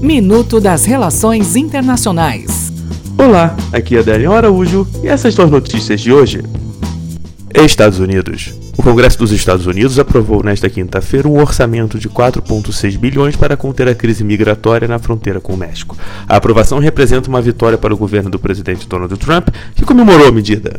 Minuto das Relações Internacionais. Olá, aqui é Adélio Araújo e essas são as notícias de hoje. Estados Unidos. O Congresso dos Estados Unidos aprovou nesta quinta-feira um orçamento de 4,6 bilhões para conter a crise migratória na fronteira com o México. A aprovação representa uma vitória para o governo do presidente Donald Trump, que comemorou a medida.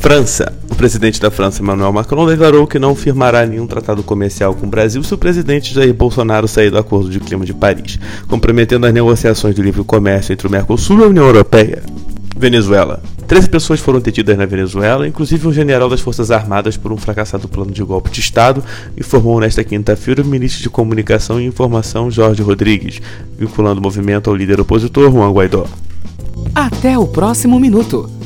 França. O presidente da França, Emmanuel Macron, declarou que não firmará nenhum tratado comercial com o Brasil se o presidente Jair Bolsonaro sair do Acordo de Clima de Paris, comprometendo as negociações de livre comércio entre o Mercosul e a União Europeia. Venezuela. 13 pessoas foram detidas na Venezuela, inclusive um general das Forças Armadas, por um fracassado plano de golpe de Estado, informou nesta quinta-feira o ministro de Comunicação e Informação Jorge Rodrigues, vinculando o movimento ao líder opositor Juan Guaidó. Até o próximo minuto.